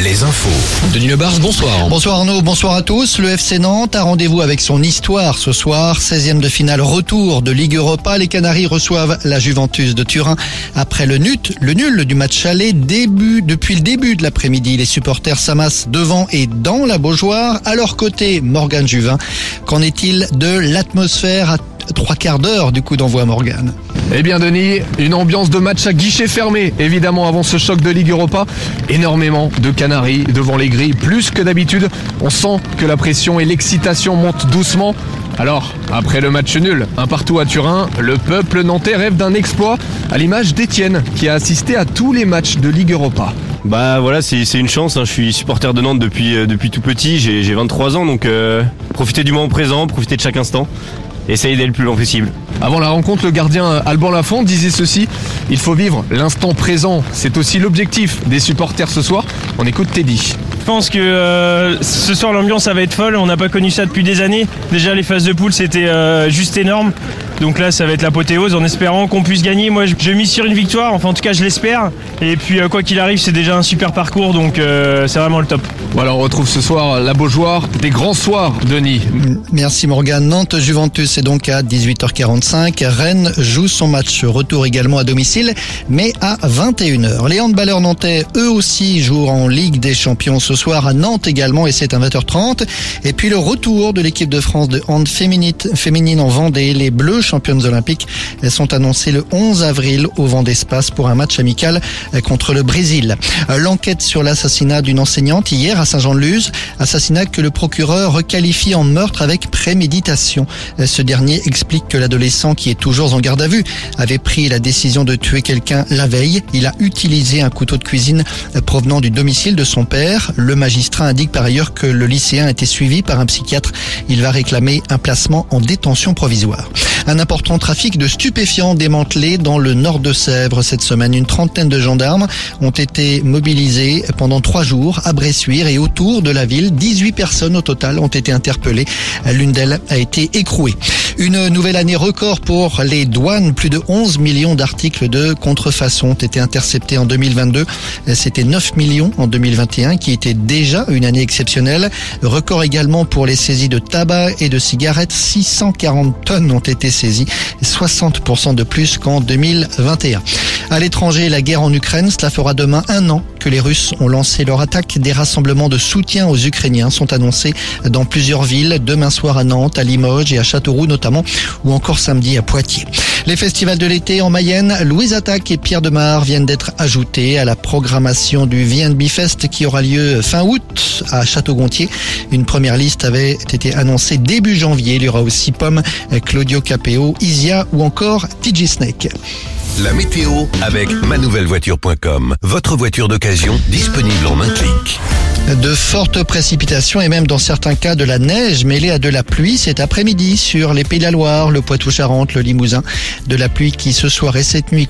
Les infos. Denis Lebars, bonsoir. Bonsoir Arnaud, bonsoir à tous. Le FC Nantes a rendez-vous avec son histoire ce soir. 16e de finale retour de Ligue Europa. Les Canaries reçoivent la Juventus de Turin. Après le nut, le nul du match aller, début, depuis le début de l'après-midi, les supporters s'amassent devant et dans la Beaujoire. À leur côté, Morgan Juvin. Qu'en est-il de l'atmosphère à trois quarts d'heure du coup d'envoi Morgan eh bien Denis, une ambiance de match à guichet fermé, évidemment avant ce choc de Ligue Europa. Énormément de Canaries devant les grilles, plus que d'habitude. On sent que la pression et l'excitation montent doucement. Alors, après le match nul, un partout à Turin, le peuple nantais rêve d'un exploit, à l'image d'Étienne, qui a assisté à tous les matchs de Ligue Europa. Bah voilà, c'est une chance, hein. je suis supporter de Nantes depuis, euh, tout petit, j'ai 23 ans, donc euh, profitez du moment présent, profitez de chaque instant essayer d'être le plus long possible. Avant la rencontre, le gardien Alban Lafont disait ceci il faut vivre l'instant présent. C'est aussi l'objectif des supporters ce soir. On écoute Teddy. Je pense que euh, ce soir l'ambiance va être folle. On n'a pas connu ça depuis des années. Déjà les phases de poule c'était euh, juste énorme. Donc là ça va être l'apothéose en espérant qu'on puisse gagner. Moi je, mise sur une victoire. Enfin en tout cas je l'espère. Et puis euh, quoi qu'il arrive c'est déjà un super parcours donc c'est vraiment le top. Voilà on retrouve ce soir la Beaujoire des grands soirs Denis. Merci Morgan. Nantes Juventus c'est donc à 18h45. Rennes joue son match retour également à domicile, mais à 21h. Les handballeurs nantais, eux aussi, jouent en Ligue des Champions ce soir à Nantes également, et c'est à 20h30. Et puis le retour de l'équipe de France de hand féminine, en Vendée. Les Bleus, championnes olympiques, sont annoncées le 11 avril au Vendée Espace pour un match amical contre le Brésil. L'enquête sur l'assassinat d'une enseignante hier à Saint-Jean-de-Luz, assassinat que le procureur requalifie en meurtre avec préméditation. Ce dernier explique que l'adolescent qui est toujours en garde à vue avait pris la décision de tuer quelqu'un la veille. Il a utilisé un couteau de cuisine provenant du domicile de son père. Le magistrat indique par ailleurs que le lycéen a été suivi par un psychiatre. Il va réclamer un placement en détention provisoire. Un important trafic de stupéfiants démantelé dans le nord de Sèvres cette semaine. Une trentaine de gendarmes ont été mobilisés pendant trois jours à Bressuire et autour de la ville. 18 personnes au total ont été interpellées. L'une d'elles a été écrouée. Une nouvelle année record pour les douanes. Plus de 11 millions d'articles de contrefaçon ont été interceptés en 2022. C'était 9 millions en 2021 qui était déjà une année exceptionnelle. Record également pour les saisies de tabac et de cigarettes. 640 tonnes ont été saisies, 60% de plus qu'en 2021. À l'étranger, la guerre en Ukraine, cela fera demain un an que les Russes ont lancé leur attaque. Des rassemblements de soutien aux Ukrainiens sont annoncés dans plusieurs villes, demain soir à Nantes, à Limoges et à Châteauroux notamment, ou encore samedi à Poitiers. Les festivals de l'été en Mayenne, Louise Attaque et Pierre Demar viennent d'être ajoutés à la programmation du VNB Fest qui aura lieu fin août à Château-Gontier. Une première liste avait été annoncée début janvier. Il y aura aussi Pomme, Claudio Capeo, Isia ou encore TG Snake. La météo avec manouvellevoiture.com. Votre voiture d'occasion disponible en un clic. De fortes précipitations et même dans certains cas de la neige mêlée à de la pluie cet après-midi sur les Pays de la Loire, le Poitou-Charentes, le Limousin. De la pluie qui ce soir et cette nuit